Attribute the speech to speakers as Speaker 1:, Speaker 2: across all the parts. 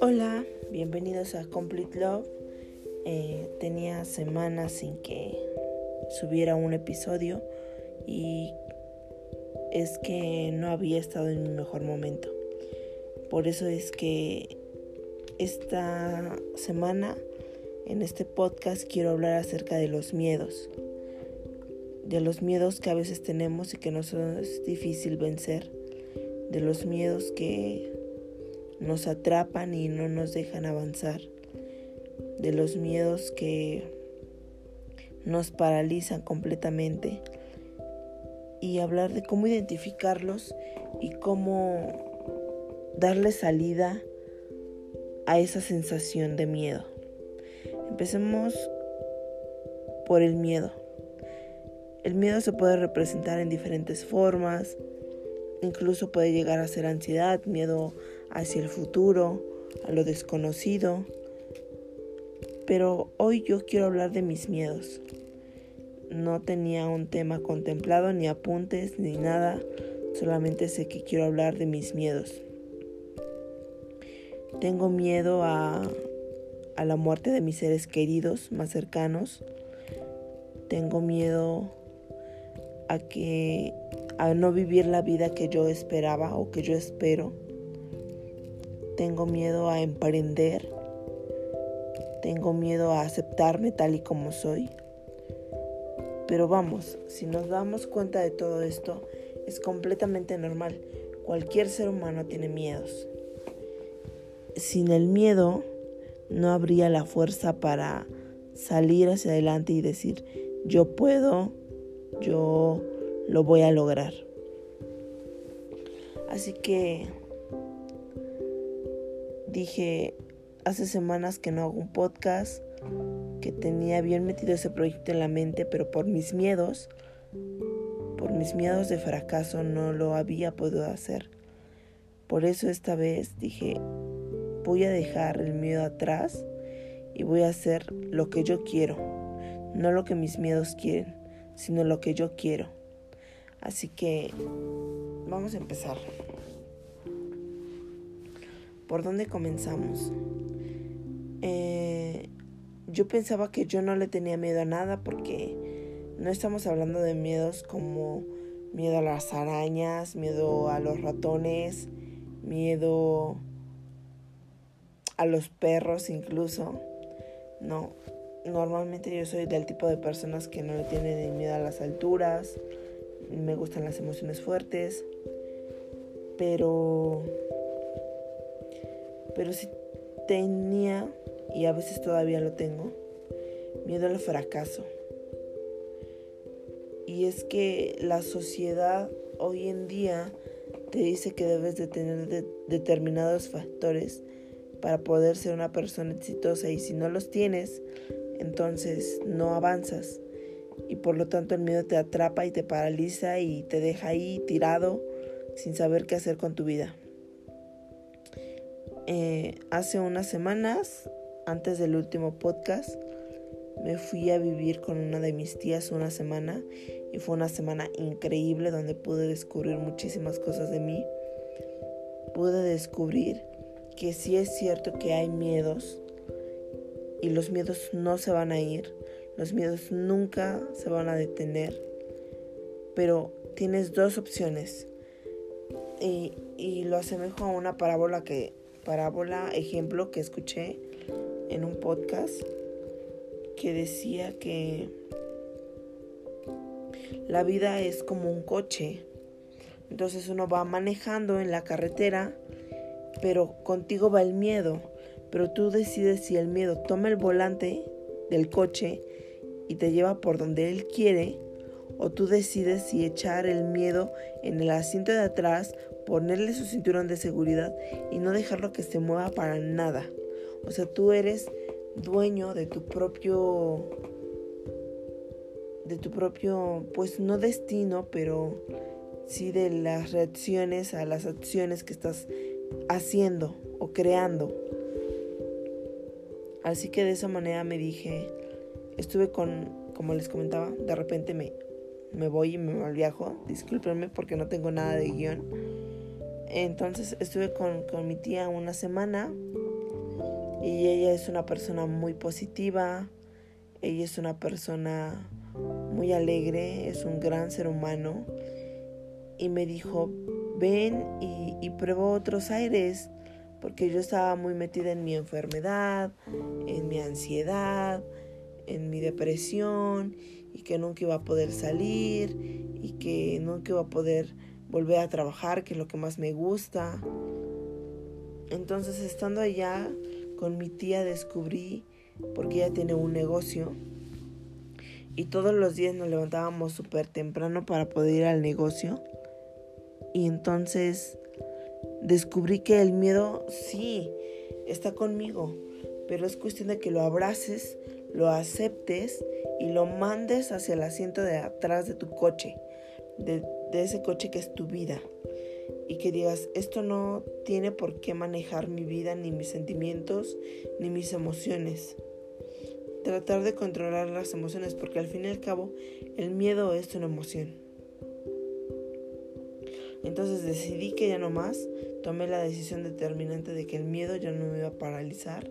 Speaker 1: Hola, bienvenidos a Complete Love. Eh, tenía semanas sin que subiera un episodio y es que no había estado en mi mejor momento. Por eso es que esta semana en este podcast quiero hablar acerca de los miedos. De los miedos que a veces tenemos y que nos es difícil vencer. De los miedos que nos atrapan y no nos dejan avanzar, de los miedos que nos paralizan completamente y hablar de cómo identificarlos y cómo darle salida a esa sensación de miedo. Empecemos por el miedo. El miedo se puede representar en diferentes formas, incluso puede llegar a ser ansiedad, miedo hacia el futuro, a lo desconocido. Pero hoy yo quiero hablar de mis miedos. No tenía un tema contemplado, ni apuntes, ni nada. Solamente sé que quiero hablar de mis miedos. Tengo miedo a, a la muerte de mis seres queridos más cercanos. Tengo miedo a que a no vivir la vida que yo esperaba o que yo espero. Tengo miedo a emprender. Tengo miedo a aceptarme tal y como soy. Pero vamos, si nos damos cuenta de todo esto, es completamente normal. Cualquier ser humano tiene miedos. Sin el miedo no habría la fuerza para salir hacia adelante y decir, yo puedo, yo lo voy a lograr. Así que dije hace semanas que no hago un podcast, que tenía bien metido ese proyecto en la mente, pero por mis miedos, por mis miedos de fracaso no lo había podido hacer. Por eso esta vez dije, voy a dejar el miedo atrás y voy a hacer lo que yo quiero, no lo que mis miedos quieren, sino lo que yo quiero. Así que vamos a empezar. ¿Por dónde comenzamos? Eh, yo pensaba que yo no le tenía miedo a nada porque no estamos hablando de miedos como miedo a las arañas, miedo a los ratones, miedo a los perros incluso. No, normalmente yo soy del tipo de personas que no le tienen miedo a las alturas, me gustan las emociones fuertes, pero pero sí tenía, y a veces todavía lo tengo, miedo al fracaso. Y es que la sociedad hoy en día te dice que debes de tener determinados factores para poder ser una persona exitosa y si no los tienes, entonces no avanzas y por lo tanto el miedo te atrapa y te paraliza y te deja ahí tirado sin saber qué hacer con tu vida. Eh, hace unas semanas, antes del último podcast, me fui a vivir con una de mis tías una semana y fue una semana increíble donde pude descubrir muchísimas cosas de mí. Pude descubrir que sí es cierto que hay miedos y los miedos no se van a ir, los miedos nunca se van a detener, pero tienes dos opciones y, y lo asemejo a una parábola que parábola, ejemplo que escuché en un podcast que decía que la vida es como un coche. Entonces uno va manejando en la carretera, pero contigo va el miedo. Pero tú decides si el miedo toma el volante del coche y te lleva por donde él quiere, o tú decides si echar el miedo en el asiento de atrás ponerle su cinturón de seguridad y no dejarlo que se mueva para nada. O sea, tú eres dueño de tu propio de tu propio pues no destino, pero sí de las reacciones a las acciones que estás haciendo o creando. Así que de esa manera me dije, estuve con, como les comentaba, de repente me, me voy y me malviajo. Discúlpenme porque no tengo nada de guion. Entonces estuve con, con mi tía una semana y ella es una persona muy positiva, ella es una persona muy alegre, es un gran ser humano y me dijo, ven y, y prueba otros aires, porque yo estaba muy metida en mi enfermedad, en mi ansiedad, en mi depresión y que nunca iba a poder salir y que nunca iba a poder volver a trabajar, que es lo que más me gusta. Entonces estando allá con mi tía descubrí, porque ella tiene un negocio, y todos los días nos levantábamos súper temprano para poder ir al negocio. Y entonces descubrí que el miedo sí está conmigo, pero es cuestión de que lo abraces, lo aceptes y lo mandes hacia el asiento de atrás de tu coche, de, ese coche que es tu vida. Y que digas, esto no tiene por qué manejar mi vida, ni mis sentimientos, ni mis emociones. Tratar de controlar las emociones, porque al fin y al cabo el miedo es una emoción. Entonces decidí que ya no más, tomé la decisión determinante de que el miedo ya no me iba a paralizar,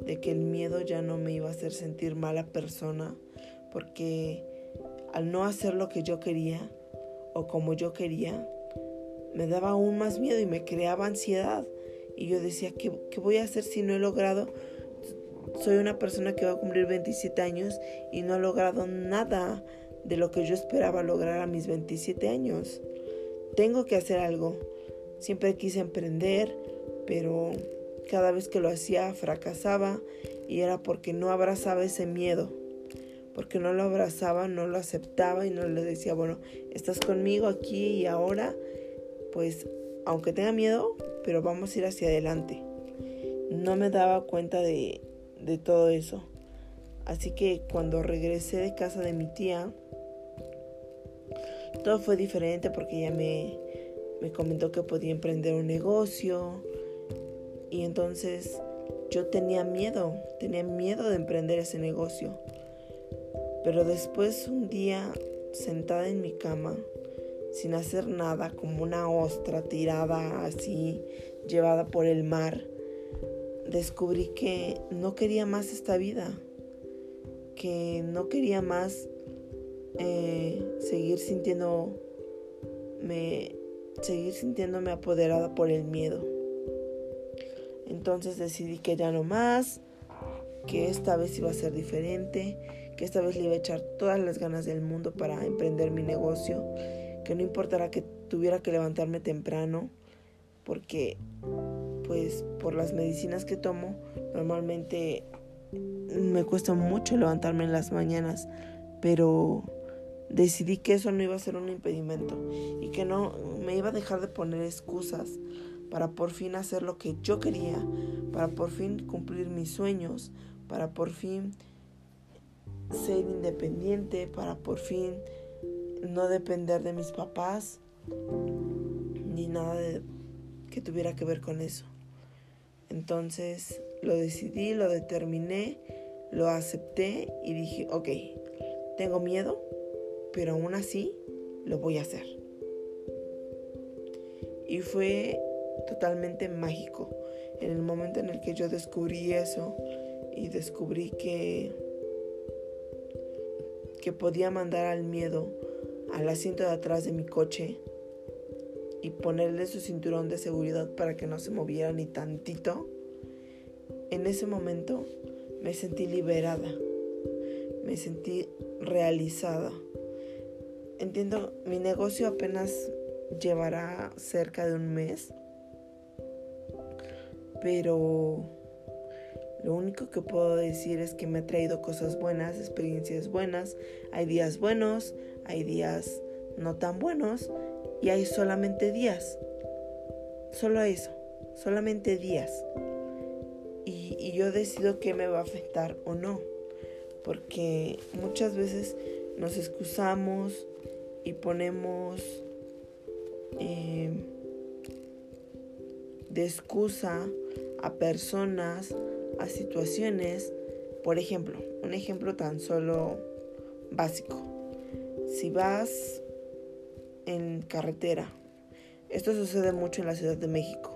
Speaker 1: de que el miedo ya no me iba a hacer sentir mala persona, porque al no hacer lo que yo quería o como yo quería, me daba aún más miedo y me creaba ansiedad. Y yo decía, ¿qué, voy a hacer si no he logrado? Soy una persona que va a cumplir 27 años y no he logrado nada de lo que yo esperaba lograr a mis 27 años. Tengo que hacer algo. Siempre quise emprender, pero cada vez que lo hacía fracasaba y era porque no abrazaba ese miedo, porque no lo abrazaba, no lo aceptaba y no le decía, bueno, estás conmigo aquí y ahora, pues aunque tenga miedo, pero vamos a ir hacia adelante. No me daba cuenta de, de todo eso. Así que cuando regresé de casa de mi tía, todo fue diferente porque ella me, me comentó que podía emprender un negocio, y entonces yo tenía miedo, tenía miedo de emprender ese negocio. Pero después un día, sentada en mi cama, sin hacer nada, como una ostra tirada así, llevada por el mar, descubrí que no quería más esta vida, que no quería más eh, seguir sintiendo seguir sintiéndome apoderada por el miedo. Entonces decidí que ya no más, que esta vez iba a ser diferente, que esta vez le iba a echar todas las ganas del mundo para emprender mi negocio, que no importara que tuviera que levantarme temprano, porque pues por las medicinas que tomo, normalmente me cuesta mucho levantarme en las mañanas, pero decidí que eso no iba a ser un impedimento y que no me iba a dejar de poner excusas para por fin hacer lo que yo quería, para por fin cumplir mis sueños, para por fin ser independiente, para por fin no depender de mis papás, ni nada que tuviera que ver con eso. Entonces lo decidí, lo determiné, lo acepté y dije, ok, tengo miedo, pero aún así lo voy a hacer. Y fue totalmente mágico. En el momento en el que yo descubrí eso y descubrí que, que podía mandar al miedo al asiento de atrás de mi coche y ponerle su cinturón de seguridad para que no se moviera ni tantito, en ese momento me sentí liberada, me sentí realizada. Entiendo, mi negocio apenas llevará cerca de un mes pero lo único que puedo decir es que me ha traído cosas buenas, experiencias buenas. Hay días buenos, hay días no tan buenos y hay solamente días. Solo eso, solamente días. Y, y yo decido qué me va a afectar o no. Porque muchas veces nos excusamos y ponemos eh, de excusa a personas, a situaciones. Por ejemplo, un ejemplo tan solo básico. si vas en carretera, esto sucede mucho en la Ciudad de México.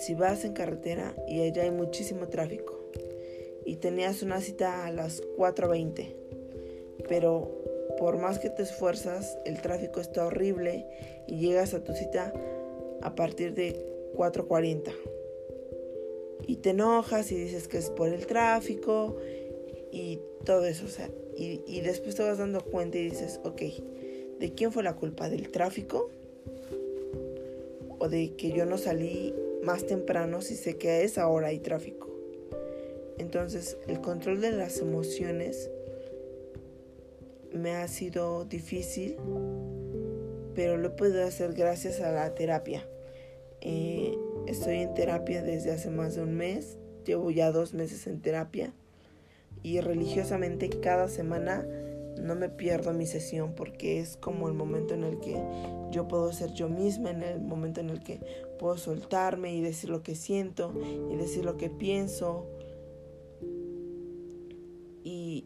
Speaker 1: Si vas en carretera y allá hay muchísimo tráfico y tenías una cita a las 4.20, pero por más que te esfuerzas, el tráfico está horrible y llegas a tu cita a partir de 4.40. Y te enojas y dices que es por el tráfico y todo eso. O sea, y, y después te vas dando cuenta y dices, ok, ¿de quién fue la culpa? ¿Del tráfico? ¿O de que yo no salí más temprano si sé que a esa hora hay tráfico? Entonces, el control de las emociones me ha sido difícil, pero lo he podido hacer gracias a la terapia. Eh, estoy en terapia desde hace más de un mes, llevo ya dos meses en terapia y religiosamente cada semana no me pierdo mi sesión porque es como el momento en el que yo puedo ser yo misma, en el momento en el que puedo soltarme y decir lo que siento y decir lo que pienso.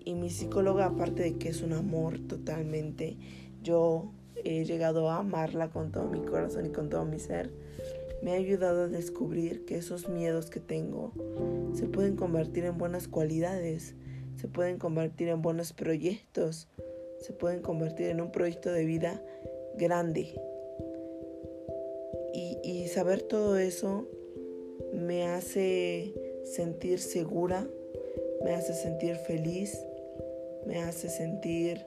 Speaker 1: Y, y mi psicóloga, aparte de que es un amor totalmente, yo he llegado a amarla con todo mi corazón y con todo mi ser me ha ayudado a descubrir que esos miedos que tengo se pueden convertir en buenas cualidades, se pueden convertir en buenos proyectos, se pueden convertir en un proyecto de vida grande. Y, saber todo eso me hace sentir segura, me hace sentir feliz, me hace sentir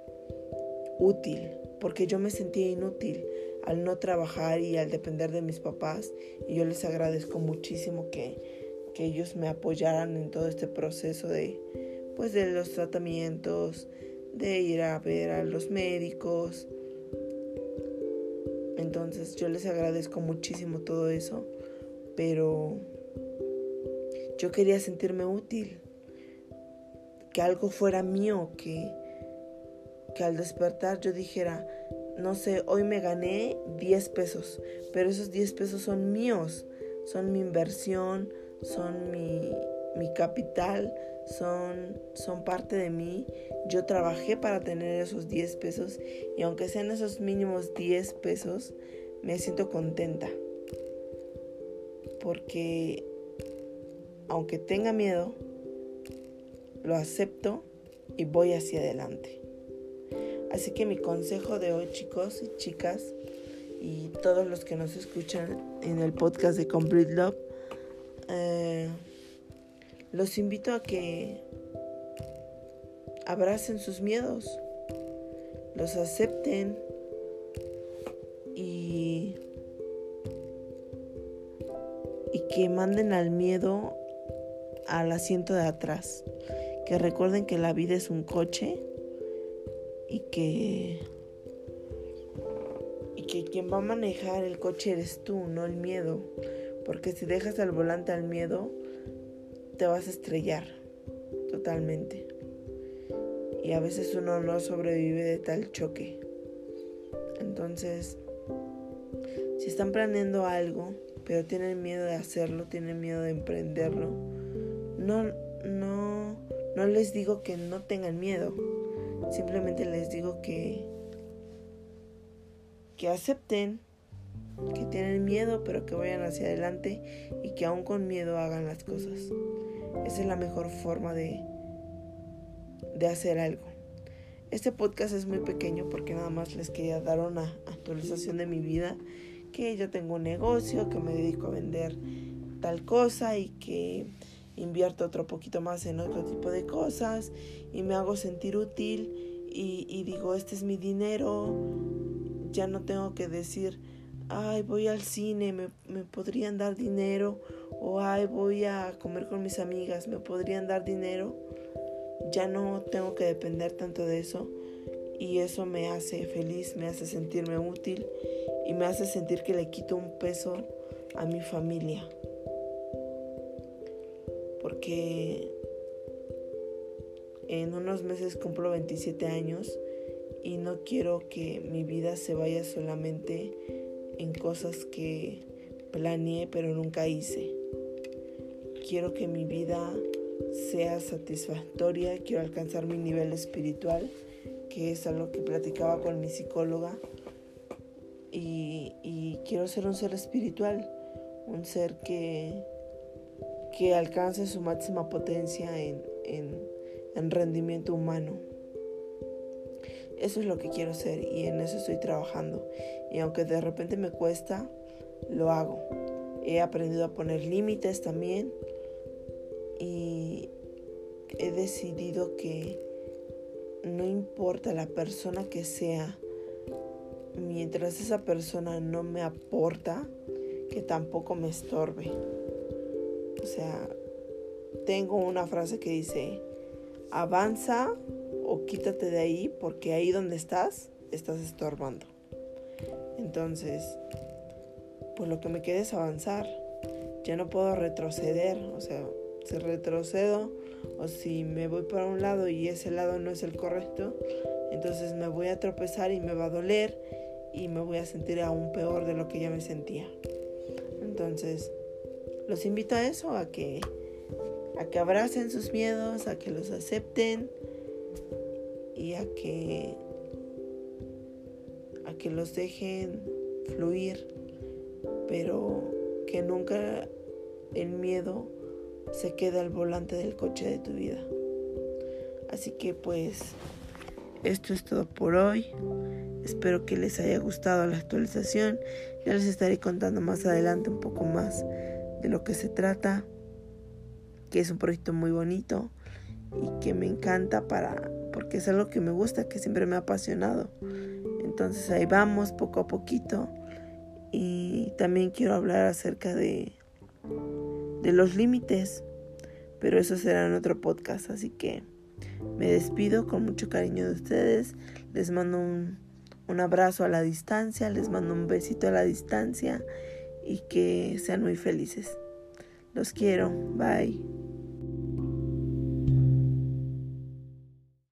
Speaker 1: útil, porque yo me sentía inútil al no trabajar y al depender de mis papás. Y yo les agradezco muchísimo que, que ellos me apoyaran en todo este proceso de, pues, de los tratamientos, de ir a ver a los médicos. Entonces yo les agradezco muchísimo todo eso, pero yo quería sentirme útil, que algo fuera mío, que, que al despertar yo dijera, no sé, hoy me gané 10 pesos, pero esos 10 pesos son míos, son mi inversión, son mi, capital, son, son parte de mí. Yo trabajé para tener esos 10 pesos y aunque sean esos mínimos 10 pesos, me siento contenta. Porque aunque tenga miedo, lo acepto y voy hacia adelante. Así que mi consejo de hoy, chicos y chicas, y todos los que nos escuchan en el podcast de Complete Love, eh, los invito a que abracen sus miedos, los acepten y, y que manden al miedo al asiento de atrás. Que recuerden que la vida es un coche y que y que quien va a manejar el coche eres tú, no el miedo, porque si dejas al volante al miedo te vas a estrellar totalmente. Y a veces uno no sobrevive de tal choque. Entonces, si están planeando algo, pero tienen miedo de hacerlo, tienen miedo de emprenderlo, no no no les digo que no tengan miedo Simplemente les digo que que acepten que tienen miedo, pero que vayan hacia adelante y que aún con miedo hagan las cosas. Esa es la mejor forma de, de hacer algo. Este podcast es muy pequeño porque nada más les quería dar una actualización de mi vida, que yo tengo un negocio, que me dedico a vender tal cosa y que invierto otro poquito más en otro tipo de cosas y me hago sentir útil y, digo, este es mi dinero, ya no tengo que decir, ay, voy al cine, me, me podrían dar dinero, o ay, voy a comer con mis amigas, me podrían dar dinero. Ya no tengo que depender tanto de eso y eso me hace feliz, me hace sentirme útil y me hace sentir que le quito un peso a mi familia porque en unos meses cumplo 27 años y no quiero que mi vida se vaya solamente en cosas que planeé pero nunca hice. Quiero que mi vida sea satisfactoria, quiero alcanzar mi nivel espiritual, que es algo que platicaba con mi psicóloga. Y, quiero ser un ser espiritual, un ser que, que alcance su máxima potencia en, en rendimiento humano. Eso es lo que quiero ser y en eso estoy trabajando. Y aunque de repente me cuesta, lo hago. He aprendido a poner límites también y he decidido que no importa la persona que sea, mientras esa persona no me aporta, que tampoco me estorbe. O sea, tengo una frase que dice, avanza o quítate de ahí porque ahí donde estás, estás estorbando. Entonces, pues lo que me queda es avanzar. Ya no puedo retroceder, o sea, si retrocedo o si me voy para un lado y ese lado no es el correcto, entonces me voy a tropezar y me va a doler y me voy a sentir aún peor de lo que ya me sentía. Entonces, los invito a eso, a que a que abracen sus miedos, a que los acepten y a que a que los dejen fluir, pero que nunca el miedo se quede al volante del coche de tu vida. Así que pues esto es todo por hoy. Espero que les haya gustado la actualización. Ya les estaré contando más adelante un poco más de lo que se trata, que es un proyecto muy bonito y que me encanta para porque es algo que me gusta, que siempre me ha apasionado. Entonces ahí vamos poco a poquito y también quiero hablar acerca de de los límites, pero eso será en otro podcast, así que me despido con mucho cariño de ustedes, les mando un, un abrazo a la distancia, les mando un besito a la distancia y que sean muy felices. Los quiero, bye.